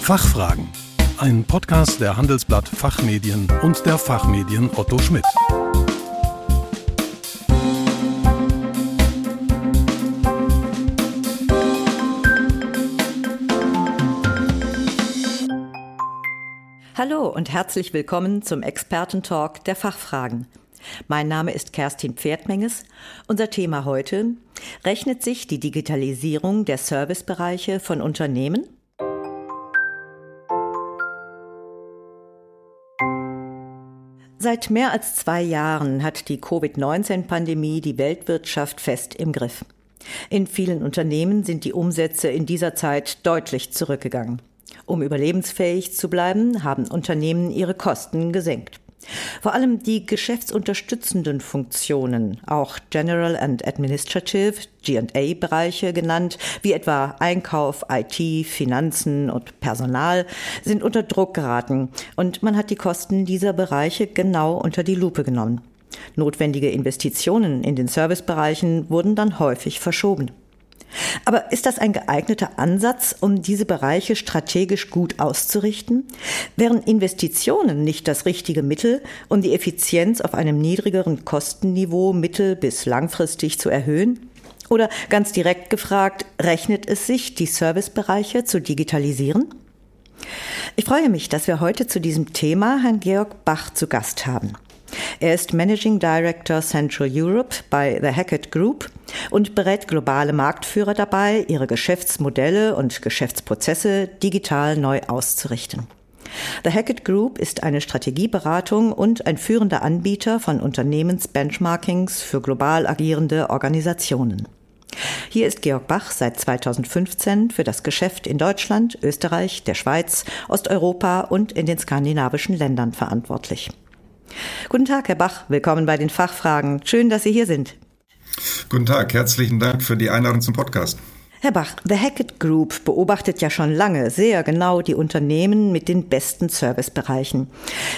Fachfragen. Ein Podcast der Handelsblatt Fachmedien und der Fachmedien Otto Schmidt. Hallo und herzlich willkommen zum Expertentalk der Fachfragen. Mein Name ist Kerstin Pferdmenges. Unser Thema heute rechnet sich die Digitalisierung der Servicebereiche von Unternehmen? Seit mehr als zwei Jahren hat die Covid-19-Pandemie die Weltwirtschaft fest im Griff. In vielen Unternehmen sind die Umsätze in dieser Zeit deutlich zurückgegangen. Um überlebensfähig zu bleiben, haben Unternehmen ihre Kosten gesenkt. Vor allem die geschäftsunterstützenden Funktionen, auch General and Administrative, G&A-Bereiche genannt, wie etwa Einkauf, IT, Finanzen und Personal, sind unter Druck geraten und man hat die Kosten dieser Bereiche genau unter die Lupe genommen. Notwendige Investitionen in den Servicebereichen wurden dann häufig verschoben. Aber ist das ein geeigneter Ansatz, um diese Bereiche strategisch gut auszurichten? Wären Investitionen nicht das richtige Mittel, um die Effizienz auf einem niedrigeren Kostenniveau mittel- bis langfristig zu erhöhen? Oder ganz direkt gefragt, rechnet es sich, die Servicebereiche zu digitalisieren? Ich freue mich, dass wir heute zu diesem Thema Herrn Georg Bach zu Gast haben. Er ist Managing Director Central Europe bei The Hackett Group und berät globale Marktführer dabei, ihre Geschäftsmodelle und Geschäftsprozesse digital neu auszurichten. The Hackett Group ist eine Strategieberatung und ein führender Anbieter von Unternehmensbenchmarkings für global agierende Organisationen. Hier ist Georg Bach seit 2015 für das Geschäft in Deutschland, Österreich, der Schweiz, Osteuropa und in den skandinavischen Ländern verantwortlich. Guten Tag, Herr Bach. Willkommen bei den Fachfragen. Schön, dass Sie hier sind. Guten Tag. Herzlichen Dank für die Einladung zum Podcast. Herr Bach, The Hackett Group beobachtet ja schon lange sehr genau die Unternehmen mit den besten Servicebereichen.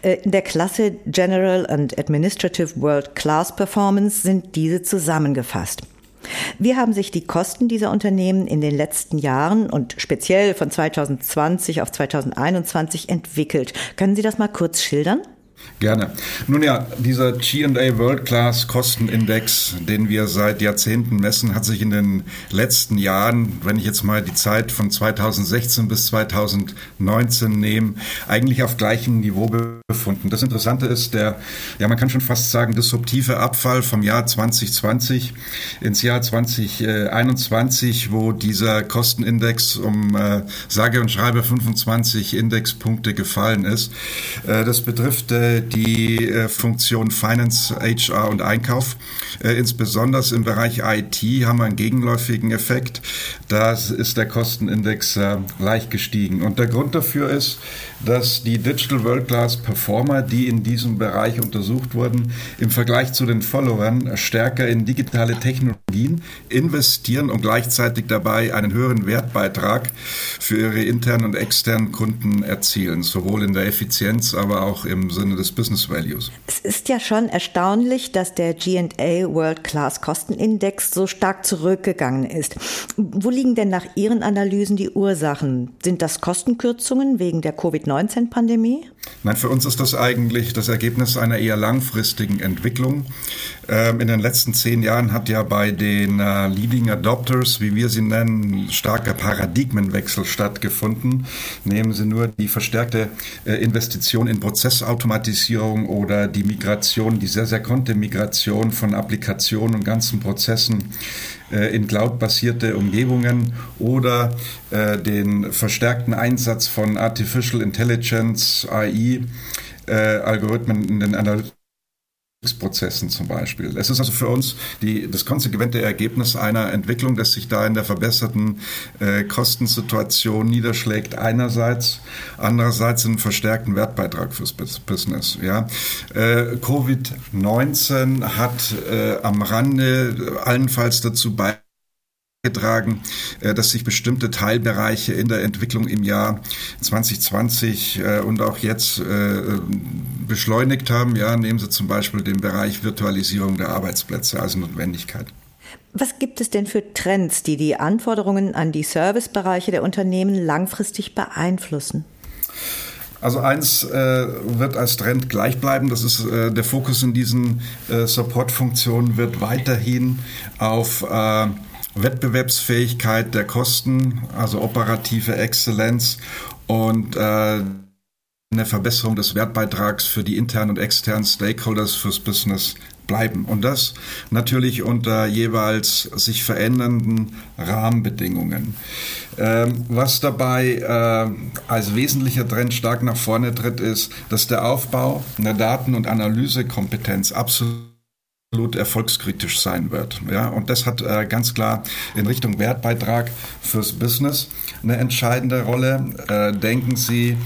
Äh, in der Klasse General and Administrative World Class Performance sind diese zusammengefasst. Wie haben sich die Kosten dieser Unternehmen in den letzten Jahren und speziell von 2020 auf 2021 entwickelt? Können Sie das mal kurz schildern? Gerne. Nun ja, dieser GA World Class Kostenindex, den wir seit Jahrzehnten messen, hat sich in den letzten Jahren, wenn ich jetzt mal die Zeit von 2016 bis 2019 nehme, eigentlich auf gleichem Niveau befunden. Das Interessante ist der, ja, man kann schon fast sagen, disruptive Abfall vom Jahr 2020 ins Jahr 2021, wo dieser Kostenindex um äh, sage und schreibe 25 Indexpunkte gefallen ist. Äh, das betrifft äh, die äh, Funktion Finance, HR und Einkauf. Äh, insbesondere im Bereich IT haben wir einen gegenläufigen Effekt. Da ist der Kostenindex äh, leicht gestiegen. Und der Grund dafür ist, dass die Digital World Class Performer, die in diesem Bereich untersucht wurden, im Vergleich zu den Followern stärker in digitale Technologien investieren und gleichzeitig dabei einen höheren Wertbeitrag für ihre internen und externen Kunden erzielen, sowohl in der Effizienz, aber auch im Sinne des Business Values. Es ist ja schon erstaunlich, dass der G&A World Class Kostenindex so stark zurückgegangen ist. Wo liegen denn nach Ihren Analysen die Ursachen? Sind das Kostenkürzungen wegen der Covid-19-Pandemie? Nein, für uns ist das eigentlich das Ergebnis einer eher langfristigen Entwicklung. Ähm, in den letzten zehn Jahren hat ja bei den äh, Leading Adopters, wie wir sie nennen, starker Paradigmenwechsel stattgefunden. Nehmen Sie nur die verstärkte äh, Investition in Prozessautomatisierung oder die Migration, die sehr, sehr konnte Migration von Applikationen und ganzen Prozessen in cloud-basierte Umgebungen oder äh, den verstärkten Einsatz von Artificial Intelligence, AI, äh, Algorithmen in den Prozessen zum Beispiel. Es ist also für uns die, das konsequente Ergebnis einer Entwicklung, das sich da in der verbesserten äh, Kostensituation niederschlägt einerseits, andererseits einen verstärkten Wertbeitrag fürs Business. Ja. Äh, Covid-19 hat äh, am Rande allenfalls dazu beigetragen, beigetragen, äh, dass sich bestimmte Teilbereiche in der Entwicklung im Jahr 2020 äh, und auch jetzt äh, beschleunigt haben. Ja, nehmen Sie zum Beispiel den Bereich Virtualisierung der Arbeitsplätze als Notwendigkeit. Was gibt es denn für Trends, die die Anforderungen an die Servicebereiche der Unternehmen langfristig beeinflussen? Also eins äh, wird als Trend gleich bleiben, das ist äh, der Fokus in diesen äh, Support-Funktionen wird weiterhin auf Wettbewerbsfähigkeit der Kosten, also operative Exzellenz und äh, eine Verbesserung des Wertbeitrags für die internen und externen Stakeholders fürs Business bleiben. Und das natürlich unter jeweils sich verändernden Rahmenbedingungen. Ähm, was dabei äh, als wesentlicher Trend stark nach vorne tritt, ist, dass der Aufbau einer Daten- und Analysekompetenz absolut erfolgskritisch sein wird. Ja, und das hat äh, ganz klar in Richtung Wertbeitrag fürs Business eine entscheidende Rolle. Äh, denken Sie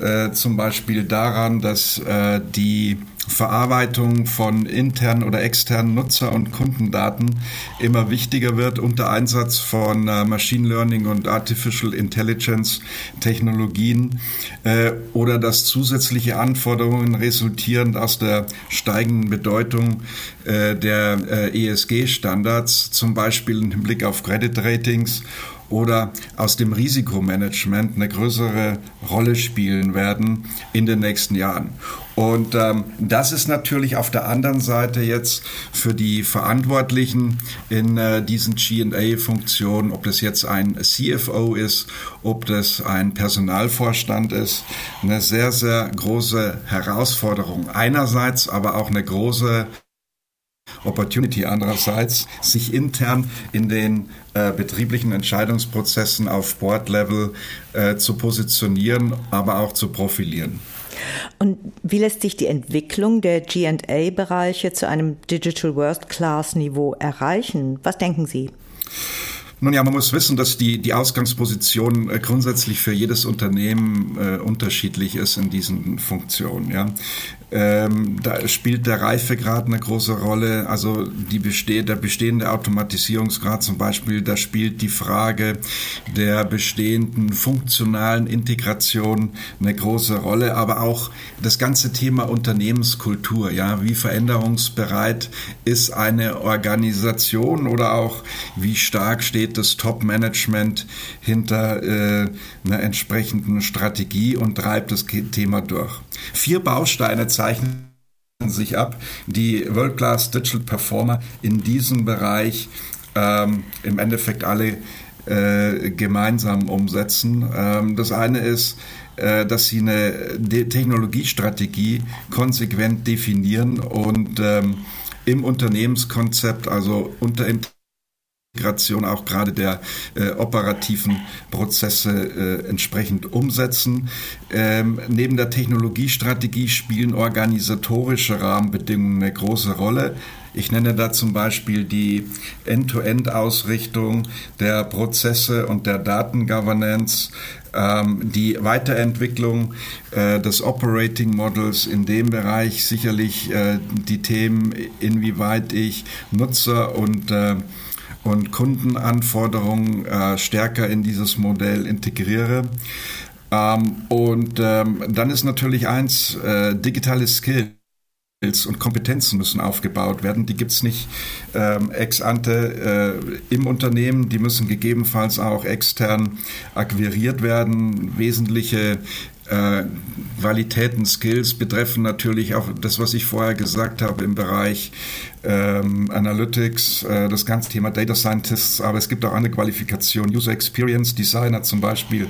äh, zum Beispiel daran, dass äh, die Verarbeitung von internen oder externen Nutzer- und Kundendaten immer wichtiger wird. Unter Einsatz von äh, Machine Learning und Artificial Intelligence Technologien äh, oder dass zusätzliche Anforderungen resultierend aus der steigenden Bedeutung äh, der ESG-Standards, zum Beispiel im Hinblick auf Credit Ratings oder aus dem Risikomanagement eine größere Rolle spielen werden in den nächsten Jahren. Und ähm, das ist natürlich auf der anderen Seite jetzt für die Verantwortlichen in äh, diesen GA-Funktionen, ob das jetzt ein CFO ist, ob das ein Personalvorstand ist, eine sehr, sehr große Herausforderung. Einerseits aber auch eine große Opportunity andererseits, sich intern in den äh, betrieblichen Entscheidungsprozessen auf Board-Level äh, zu positionieren, aber auch zu profilieren. Und wie lässt sich die Entwicklung der GA-Bereiche zu einem Digital World-Class-Niveau erreichen? Was denken Sie? Nun ja, man muss wissen, dass die, die Ausgangsposition äh, grundsätzlich für jedes Unternehmen äh, unterschiedlich ist in diesen Funktionen. Ja. Ähm, da spielt der Reifegrad eine große Rolle. Also die besteht, der bestehende Automatisierungsgrad zum Beispiel, da spielt die Frage der bestehenden funktionalen Integration eine große Rolle, aber auch das ganze Thema Unternehmenskultur. Ja, wie veränderungsbereit ist eine Organisation oder auch wie stark steht das Top-Management hinter äh, einer entsprechenden Strategie und treibt das Thema durch. Vier Bausteine zeichnen sich ab, die World-Class Digital Performer in diesem Bereich ähm, im Endeffekt alle äh, gemeinsam umsetzen. Ähm, das eine ist, äh, dass sie eine De Technologiestrategie konsequent definieren und ähm, im Unternehmenskonzept, also unter Integration auch gerade der äh, operativen Prozesse äh, entsprechend umsetzen. Ähm, neben der Technologiestrategie spielen organisatorische Rahmenbedingungen eine große Rolle. Ich nenne da zum Beispiel die End-to-End-Ausrichtung der Prozesse und der Datengovernance, ähm, die Weiterentwicklung äh, des Operating Models in dem Bereich sicherlich äh, die Themen, inwieweit ich Nutzer und äh, und Kundenanforderungen äh, stärker in dieses Modell integriere. Ähm, und ähm, dann ist natürlich eins, äh, digitale Skills und Kompetenzen müssen aufgebaut werden. Die gibt es nicht ähm, ex ante äh, im Unternehmen, die müssen gegebenenfalls auch extern akquiriert werden. Wesentliche äh, Qualitäten, Skills betreffen natürlich auch das, was ich vorher gesagt habe im Bereich ähm, Analytics, äh, das ganze Thema Data Scientists, aber es gibt auch andere Qualifikationen, User Experience Designer zum Beispiel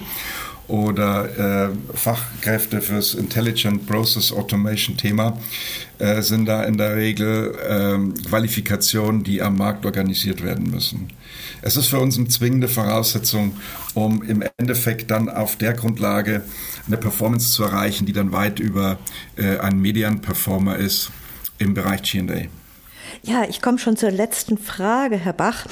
oder äh, Fachkräfte fürs Intelligent Process Automation Thema äh, sind da in der Regel äh, Qualifikationen, die am Markt organisiert werden müssen. Es ist für uns eine zwingende Voraussetzung, um im Endeffekt dann auf der Grundlage eine Performance zu erreichen, die dann weit über äh, einen Median-Performer ist im Bereich G&A. Ja, ich komme schon zur letzten Frage, Herr Bach.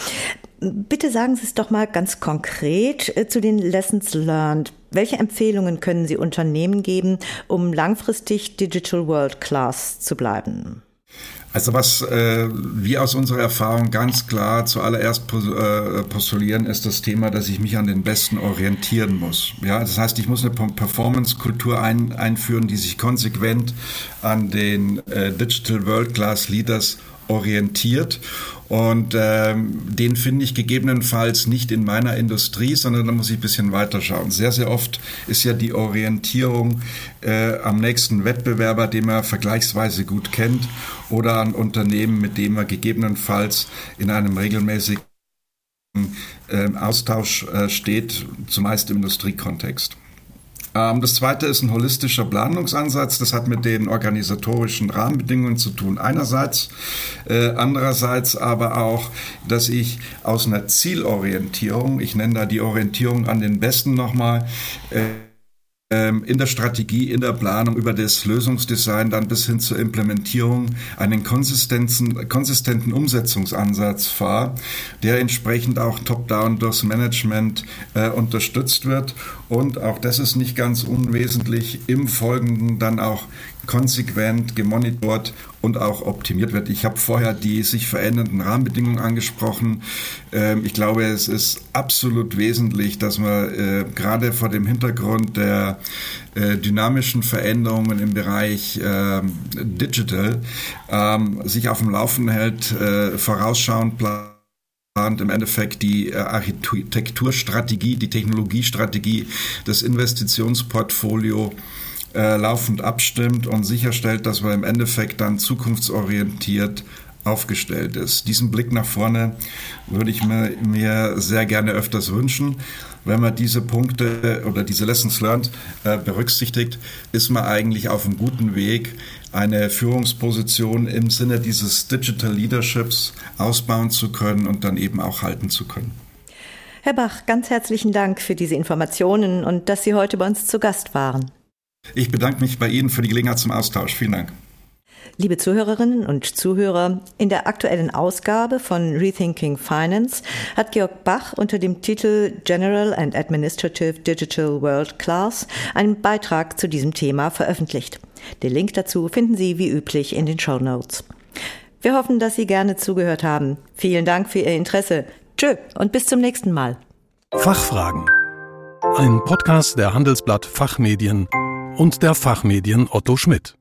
Bitte sagen Sie es doch mal ganz konkret äh, zu den Lessons Learned. Welche Empfehlungen können Sie Unternehmen geben, um langfristig Digital World Class zu bleiben? Also was äh, wir aus unserer Erfahrung ganz klar zuallererst äh, postulieren, ist das Thema, dass ich mich an den Besten orientieren muss. Ja, das heißt, ich muss eine Performance-Kultur ein, einführen, die sich konsequent an den äh, Digital World Class Leaders orientiert und ähm, den finde ich gegebenenfalls nicht in meiner Industrie, sondern da muss ich ein bisschen weiter schauen. Sehr, sehr oft ist ja die Orientierung äh, am nächsten Wettbewerber, den man vergleichsweise gut kennt, oder an Unternehmen, mit dem man gegebenenfalls in einem regelmäßigen äh, Austausch äh, steht, zumeist im Industriekontext. Ähm, das zweite ist ein holistischer Planungsansatz. Das hat mit den organisatorischen Rahmenbedingungen zu tun. Einerseits, äh, andererseits aber auch, dass ich aus einer Zielorientierung, ich nenne da die Orientierung an den Besten nochmal, äh, ähm, in der Strategie, in der Planung, über das Lösungsdesign dann bis hin zur Implementierung einen konsistenten, Umsetzungsansatz fahre, der entsprechend auch top-down durchs Management äh, unterstützt wird und auch das ist nicht ganz unwesentlich im Folgenden dann auch konsequent gemonitort und auch optimiert wird. Ich habe vorher die sich verändernden Rahmenbedingungen angesprochen. Ähm, ich glaube, es ist absolut wesentlich, dass man äh, gerade vor dem Hintergrund der äh, dynamischen Veränderungen im Bereich ähm, Digital ähm, sich auf dem Laufenden hält, äh, vorausschauend plant im Endeffekt die Architekturstrategie, die Technologiestrategie, das Investitionsportfolio äh, laufend abstimmt und sicherstellt, dass man im Endeffekt dann zukunftsorientiert aufgestellt ist. Diesen Blick nach vorne würde ich mir, mir sehr gerne öfters wünschen. Wenn man diese Punkte oder diese Lessons learned äh, berücksichtigt, ist man eigentlich auf einem guten Weg, eine Führungsposition im Sinne dieses Digital Leaderships ausbauen zu können und dann eben auch halten zu können. Herr Bach, ganz herzlichen Dank für diese Informationen und dass Sie heute bei uns zu Gast waren. Ich bedanke mich bei Ihnen für die Gelegenheit zum Austausch. Vielen Dank. Liebe Zuhörerinnen und Zuhörer, in der aktuellen Ausgabe von Rethinking Finance hat Georg Bach unter dem Titel General and Administrative Digital World Class einen Beitrag zu diesem Thema veröffentlicht. Den Link dazu finden Sie wie üblich in den Show Notes. Wir hoffen, dass Sie gerne zugehört haben. Vielen Dank für Ihr Interesse. Tschö und bis zum nächsten Mal. Fachfragen. Ein Podcast der Handelsblatt Fachmedien und der Fachmedien Otto Schmidt.